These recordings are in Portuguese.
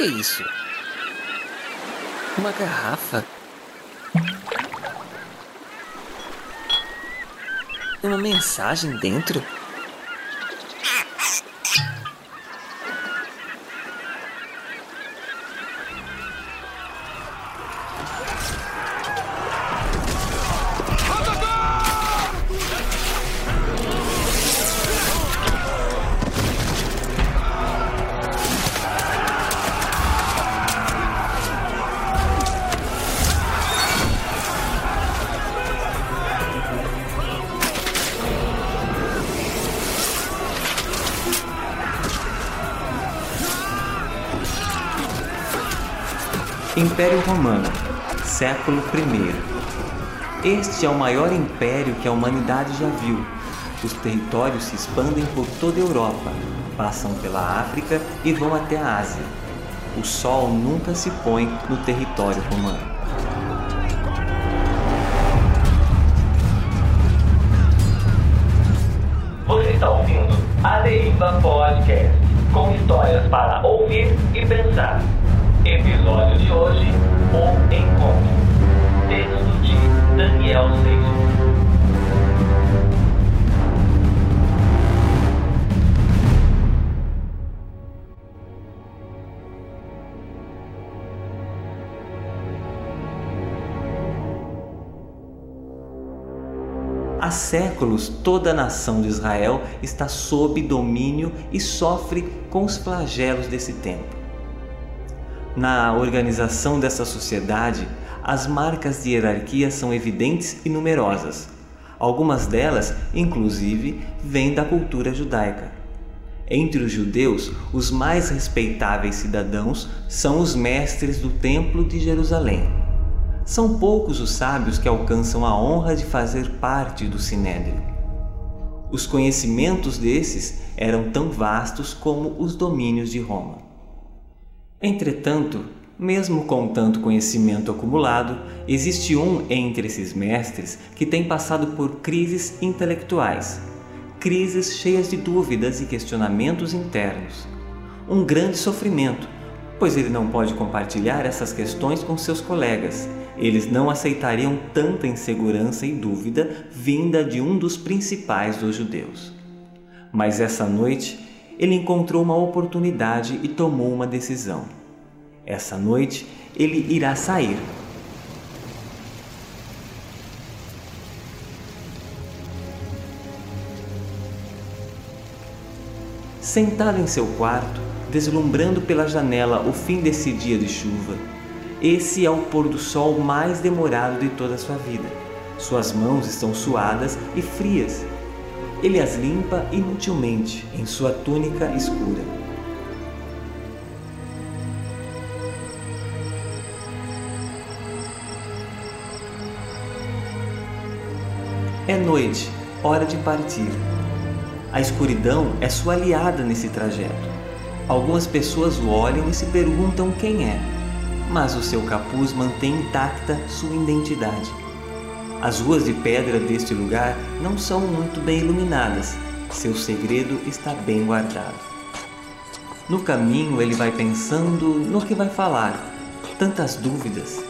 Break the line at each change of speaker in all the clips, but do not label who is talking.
que é isso? Uma garrafa? Uma mensagem dentro?
Império Romano, século I. Este é o maior império que a humanidade já viu. Os territórios se expandem por toda a Europa, passam pela África e vão até a Ásia. O sol nunca se põe no território romano. Séculos toda a nação de Israel está sob domínio e sofre com os flagelos desse tempo. Na organização dessa sociedade, as marcas de hierarquia são evidentes e numerosas. Algumas delas, inclusive, vêm da cultura judaica. Entre os judeus, os mais respeitáveis cidadãos são os mestres do Templo de Jerusalém. São poucos os sábios que alcançam a honra de fazer parte do Sinédrio. Os conhecimentos desses eram tão vastos como os domínios de Roma. Entretanto, mesmo com tanto conhecimento acumulado, existe um entre esses mestres que tem passado por crises intelectuais, crises cheias de dúvidas e questionamentos internos. Um grande sofrimento, pois ele não pode compartilhar essas questões com seus colegas eles não aceitariam tanta insegurança e dúvida vinda de um dos principais dos judeus. Mas essa noite ele encontrou uma oportunidade e tomou uma decisão. Essa noite ele irá sair. Sentado em seu quarto, deslumbrando pela janela o fim desse dia de chuva, esse é o pôr do sol mais demorado de toda a sua vida. Suas mãos estão suadas e frias. Ele as limpa inutilmente em sua túnica escura. É noite, hora de partir. A escuridão é sua aliada nesse trajeto. Algumas pessoas o olham e se perguntam quem é mas o seu capuz mantém intacta sua identidade. As ruas de pedra deste lugar não são muito bem iluminadas, seu segredo está bem guardado. No caminho ele vai pensando no que vai falar, tantas dúvidas.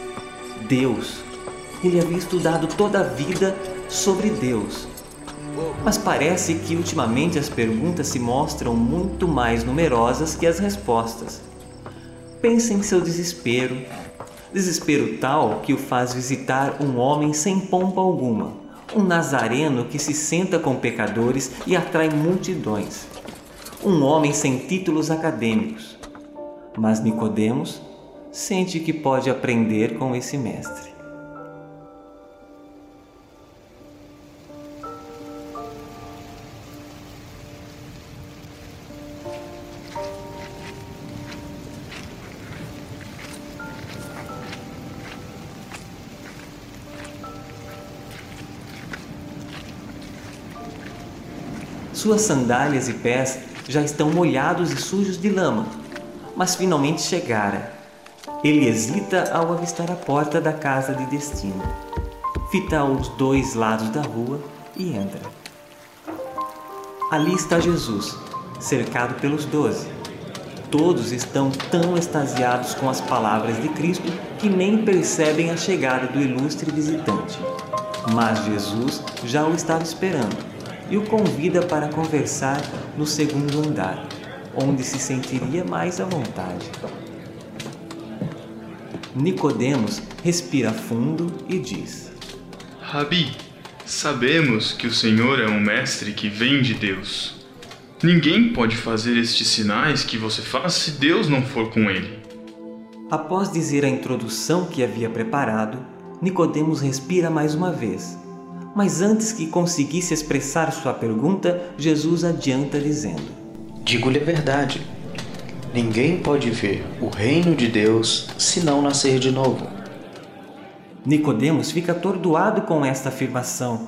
Deus. Ele havia estudado toda a vida sobre Deus. Mas parece que ultimamente as perguntas se mostram muito mais numerosas que as respostas. Pensa em seu desespero, desespero tal que o faz visitar um homem sem pompa alguma, um nazareno que se senta com pecadores e atrai multidões, um homem sem títulos acadêmicos. Mas Nicodemos sente que pode aprender com esse mestre. Suas sandálias e pés já estão molhados e sujos de lama, mas finalmente chegara. Ele hesita ao avistar a porta da casa de destino. Fita aos dois lados da rua e entra. Ali está Jesus, cercado pelos doze. Todos estão tão extasiados com as palavras de Cristo que nem percebem a chegada do ilustre visitante. Mas Jesus já o estava esperando e o convida para conversar no segundo andar, onde se sentiria mais à vontade. Nicodemos respira fundo e diz:
Rabi, sabemos que o Senhor é um mestre que vem de Deus. Ninguém pode fazer estes sinais que você faz se Deus não for com ele.
Após dizer a introdução que havia preparado, Nicodemos respira mais uma vez. Mas antes que conseguisse expressar sua pergunta, Jesus adianta dizendo:
Digo-lhe a verdade. Ninguém pode ver o reino de Deus se não nascer de novo.
Nicodemos fica atordoado com esta afirmação.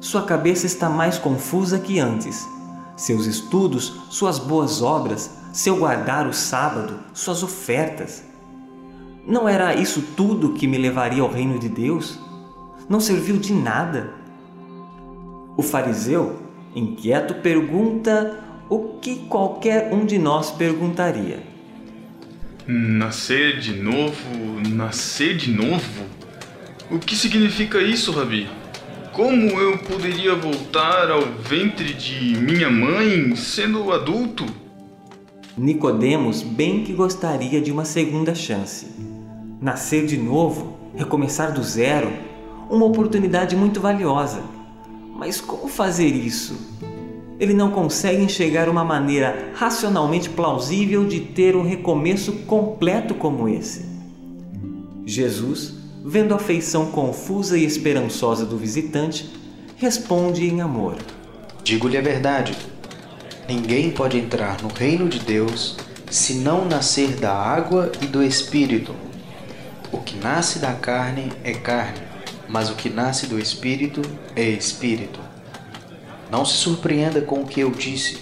Sua cabeça está mais confusa que antes seus estudos, suas boas obras, seu guardar o sábado, suas ofertas. Não era isso tudo que me levaria ao reino de Deus? Não serviu de nada. O fariseu, inquieto, pergunta o que qualquer um de nós perguntaria.
Nascer de novo? Nascer de novo? O que significa isso, Rabi? Como eu poderia voltar ao ventre de minha mãe sendo adulto?
Nicodemos bem que gostaria de uma segunda chance. Nascer de novo, recomeçar do zero, uma oportunidade muito valiosa. Mas como fazer isso? Ele não consegue enxergar uma maneira racionalmente plausível de ter um recomeço completo como esse. Jesus vendo a feição confusa e esperançosa do visitante, responde em amor:
Digo-lhe a verdade. Ninguém pode entrar no reino de Deus se não nascer da água e do espírito. O que nasce da carne é carne, mas o que nasce do espírito é espírito. Não se surpreenda com o que eu disse.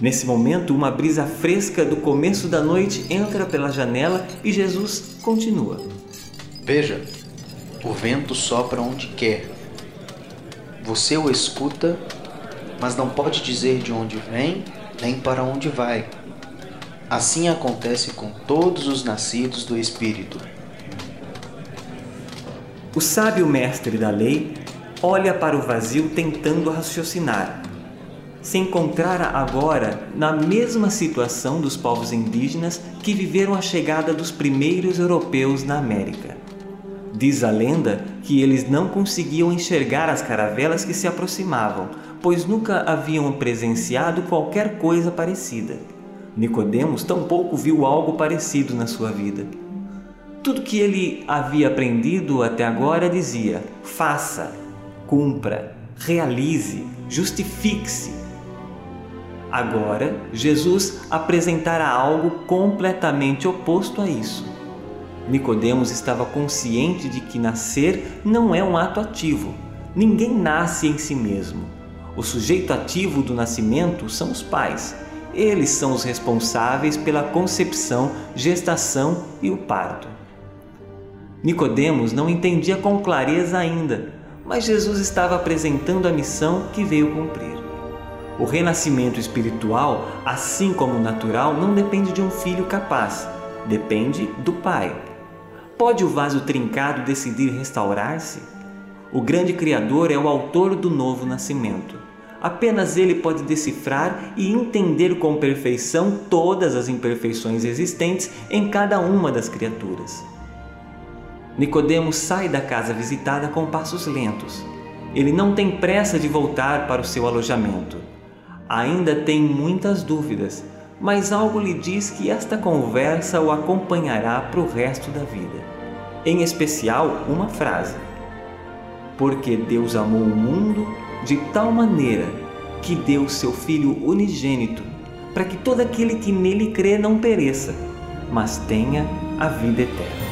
Nesse momento, uma brisa fresca do começo da noite entra pela janela e Jesus continua.
Veja, o vento sopra onde quer. Você o escuta, mas não pode dizer de onde vem nem para onde vai. Assim acontece com todos os nascidos do Espírito.
O sábio mestre da lei olha para o vazio tentando raciocinar. Se encontrara agora na mesma situação dos povos indígenas que viveram a chegada dos primeiros europeus na América. Diz a lenda que eles não conseguiam enxergar as caravelas que se aproximavam, pois nunca haviam presenciado qualquer coisa parecida. Nicodemos tampouco viu algo parecido na sua vida. Tudo que ele havia aprendido até agora dizia: faça, cumpra, realize, justifique-se. Agora, Jesus apresentará algo completamente oposto a isso Nicodemos estava consciente de que nascer não é um ato ativo. Ninguém nasce em si mesmo. O sujeito ativo do nascimento são os pais. Eles são os responsáveis pela concepção, gestação e o parto. Nicodemos não entendia com clareza ainda, mas Jesus estava apresentando a missão que veio cumprir. O renascimento espiritual, assim como o natural, não depende de um filho capaz, depende do pai. Pode o vaso trincado decidir restaurar-se? O grande Criador é o autor do novo nascimento. Apenas ele pode decifrar e entender com perfeição todas as imperfeições existentes em cada uma das criaturas. Nicodemos sai da casa visitada com passos lentos. Ele não tem pressa de voltar para o seu alojamento. Ainda tem muitas dúvidas, mas algo lhe diz que esta conversa o acompanhará para o resto da vida em especial uma frase: Porque Deus amou o mundo de tal maneira que deu seu Filho unigênito, para que todo aquele que nele crê não pereça, mas tenha a vida eterna.